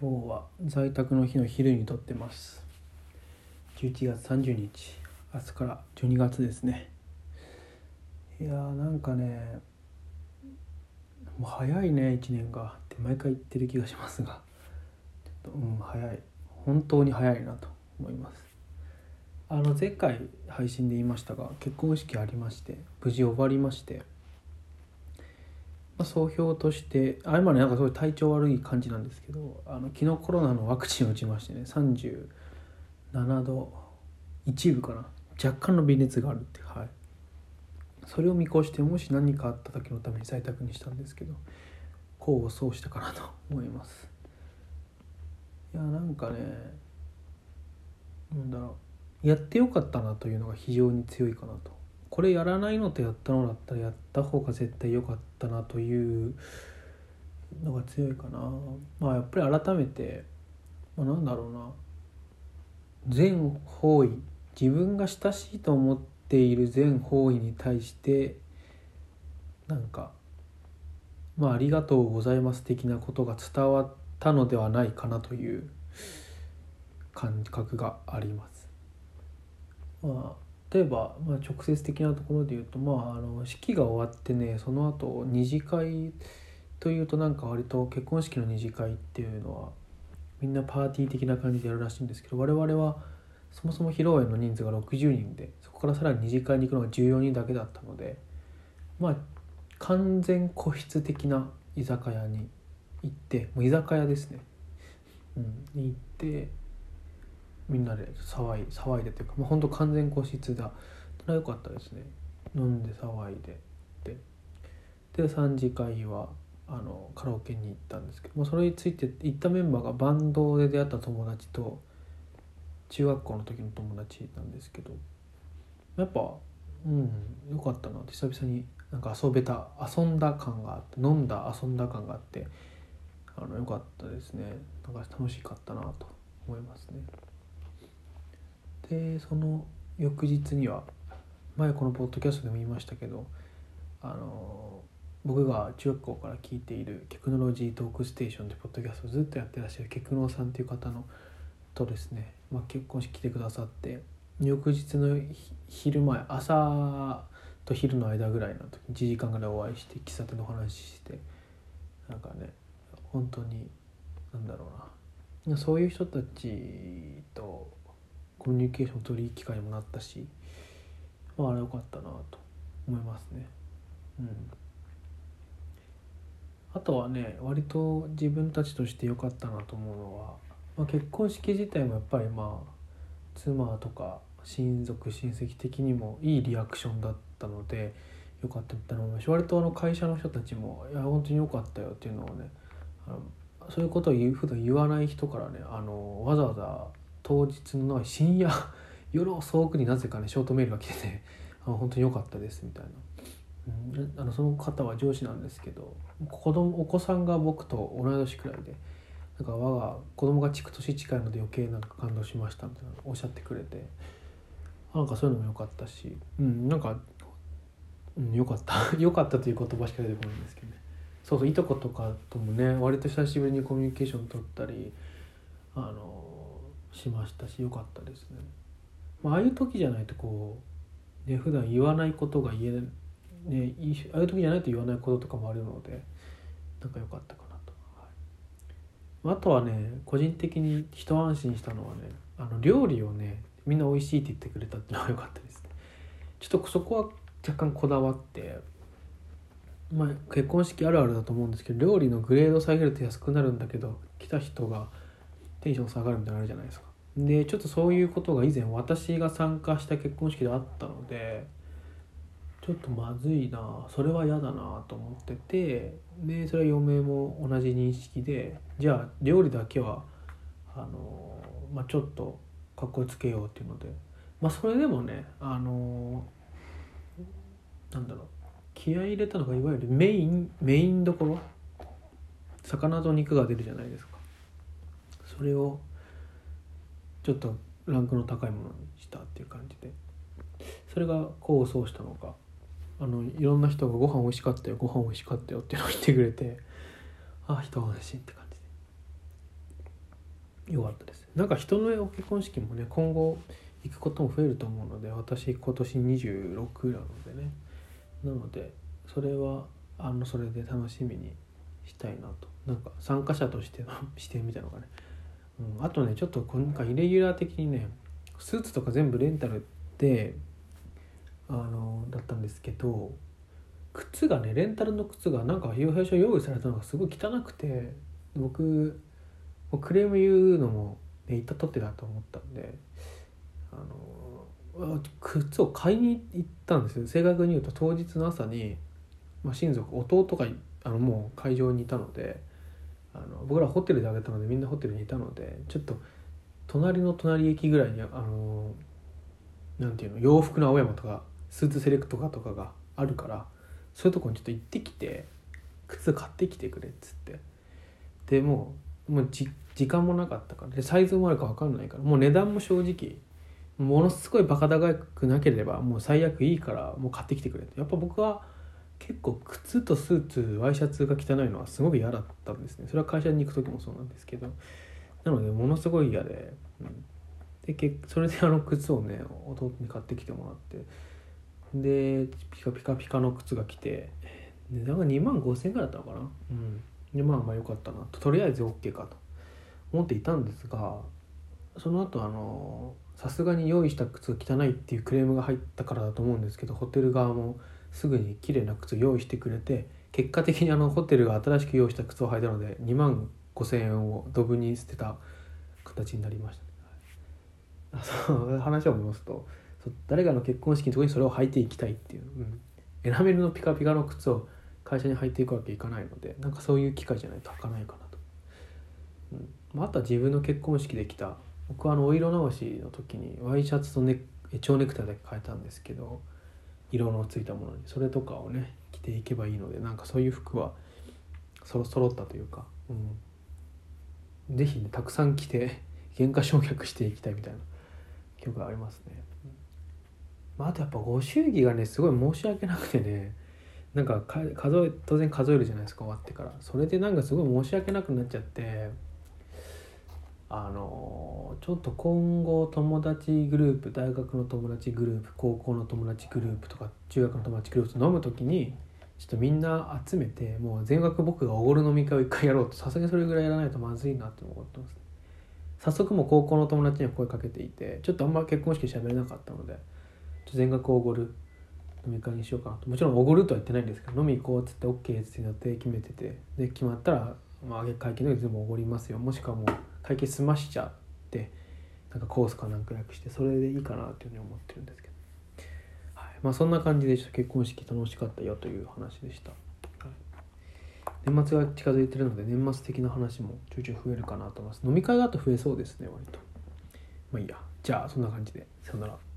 今日は在宅の日の昼に撮ってます。11月30日。明日から12月ですね。いやーなんかねもう早いね1年がって毎回言ってる気がしますが。ちょっとうん早い。本当に早いなと思います。あの前回配信で言いましたが結婚式ありまして無事終わりまして。ま、総評としてあ今ねなんかすごい体調悪い感じなんですけどあの昨日コロナのワクチンを打ちましてね37度一部かな。若干の微熱があるってはい。それを見越してもし何かあった時のために在宅にしたんですけど功を奏したかなと思います。いやなんかねなんだろう。やってよかったなというのが非常に強いかなと。これやらないのとやったのだったらやった方が絶対良かったなというのが強いかなまあやっぱり改めて、まあ、なんだろうな全方位自分が親しいと思っている全方位に対してなんかまあありがとうございます的なことが伝わったのではないかなという感覚があります。まあ例えば、まあ、直接的なところで言うと、まあ、あの式が終わってねその後二次会というとなんか割と結婚式の二次会っていうのはみんなパーティー的な感じでやるらしいんですけど我々はそもそも披露宴の人数が60人でそこからさらに二次会に行くのが14人だけだったのでまあ完全個室的な居酒屋に行ってもう居酒屋ですね、うん、に行ってみんなで騒い騒いでというか、まあ、本当完全個室だ。それは良かったですね。飲んで騒いででで3次会はあのカラオケに行ったんですけどもそれについて行ったメンバーがバンドで出会った友達と中学校の時の友達なんですけどやっぱうん良かったな。って久々になんか遊べた遊んだ感があって飲んだ遊んだ感があってあの良かったですね。なんか楽しかったなと思いますね。でその翌日には前このポッドキャストでも言いましたけどあの僕が中学校から聞いているテクノロジートークステーションというポッドキャストをずっとやってらっしゃるケクノさんという方のとですね、まあ、結婚式来てくださって翌日の昼前朝と昼の間ぐらいの時1時間ぐらいお会いして喫茶店の話ししてなんかね本当になんだろうな。そういう人たちとコミュニケーション取り機会にもなったしまああれ良かったなと思いますね。うん。あとはね割と自分たちとして良かったなと思うのは、まあ、結婚式自体もやっぱりまあ妻とか親族親戚的にもいいリアクションだったので良かったみたいな思いますし割とあの会社の人たちも「いや本当に良かったよ」っていうのをねあのそういうことを言う普段言わない人からねあのわざわざ当日の深夜 夜遅くになぜかねショートメールが来てて あ本当に良かったですみたいな、うん、あのその方は上司なんですけど子供お子さんが僕と同い年くらいでなんか我が子供が築年近いので余計なんか感動しましたみたいなおっしゃってくれてなんかそういうのも良かったし、うん、なんか、うん、良かった。良かったという言葉しか出てこないんですけどね。そうそういとことかともね割と久しぶりにコミュニケーション取ったりあのしましたし良かったですね、まあ、あいう時じゃないとこうね普段言わないことが言えねああいう時じゃないと言わないこととかもあるのでなんか良かったかなと、はい、あとはね個人的に一安心したのはねあの料理をねみんな美味しいって言ってくれたっていうのが良かったです。ねちょっとそこは若干こだわってまあ結婚式あるあるだと思うんですけど料理のグレード下げると安くなるんだけど来た人がテンション下がるみたいなのあるじゃないですか。でちょっとそういうことが以前私が参加した結婚式であったのでちょっとまずいなそれは嫌だなと思っててでそれは嫁も同じ認識でじゃあ料理だけはあの、まあ、ちょっとかっこつけようっていうのでまあそれでもねあのなんだろう気合い入れたのがいわゆるメインメインどころ？魚と肉が出るじゃないですか。それをちょっとランクの高いものにしたっていう感じで。それが功を奏したのか。あのいろんな人が「ご飯美味しかったよご飯美味しかったよ」っていうのを言ってくれてああ一安心って感じで。良かったです。なんか人のお結婚式もね今後行くことも増えると思うので私今年26なのでね。なのでそれはあのそれで楽しみにしたいなと。なんか参加者としての 視点みたいなのがね、うん、あとねちょっと今回イレギュラー的にねスーツとか全部レンタルであのだったんですけど靴がねレンタルの靴がなんか最初用意されたのがすごい汚くて僕クレーム言うのも、ね、言ったとってだと思ったんであの靴を買いに行ったんですよ。正確に言うと当日の朝に、まあ、親族弟があのもう会場にいたので。あの僕らホテルであげたのでみんなホテルにいたのでちょっと隣の隣駅ぐらいにあのなんていうの洋服の青山とかスーツセレクトかとかがあるからそういうとこにちょっと行ってきて靴買ってきてくれっつって。でもうもう時間もなかったからでサイズもあるか分かんないからもう値段も正直ものすごいバカ高くなければもう最悪いいからもう買ってきてくれって。やっぱ僕は結構靴とスーツワイシャツが汚いのはすごく嫌だったんですね。それは会社に行く時もそうなんですけど。なのでものすごい嫌で、うん、でけそれであの靴をね弟に買ってきてもらって。でピカピカピカの靴が来て。値段が2万5,000円ぐらいだったのかな。うん。でまあまあよかったなと。とりあえず OK かと。思っていたんですがその後あのさすがに用意した靴が汚いっていうクレームが入ったからだと思うんですけどホテル側もすぐに綺麗な靴用意してくれて結果的にあのホテルが新しく用意した靴を履いたので2万5,000円をドブに捨てた形になりました、その 話を戻すと誰かの結婚式の時にそれを履いていきたいっていう、うん、エナメルのピカピカの靴を会社に履いていくわけいかないのでなんかそういう機会じゃないと履かないかなと、うん、あとは自分の結婚式で着た僕はあのお色直しの時にワイシャツとネ蝶ネクタイだけ変えたんですけど色のついたものにそれとかをね着ていけばいいのでなんかそういう服はそろ揃ったというか、うん、ぜひねたくさん着て原価償却していきたいみたいな曲がありますね。まあ、あとやっぱご祝儀がねすごい申し訳なくてねなんか数え当然数えるじゃないですか終わってから。それでなんかすごい申し訳なくなっちゃってあのちょっと今後友達グループ大学の友達グループ高校の友達グループとか中学の友達グループと飲む時にちょっとみんな集めてもう全額僕がおごる飲み会を一回やろうとさすがにそれぐらいやらないとまずいなって思ってます、早速も高校の友達には声かけていてちょっとあんま結婚式喋れなかったので全額おごる飲み会にしようかなともちろんおごるとは言ってないんですけど飲み行こうっつって OK っつって予定決めててで決まったら、まあ、会計の時全部おごりますよ。もしくはもう会計済ましちゃってなんかコースかなんか略してそれでいいかなっていうふうに思ってるんですけど、はい、まあそんな感じでちょっと結婚式楽しかったよという話でした、はい、年末が近づいてるので年末的な話もちょいちょい増えるかなと思います。飲み会だと増えそうですね割と。まあいいや。じゃあそんな感じで。さよなら。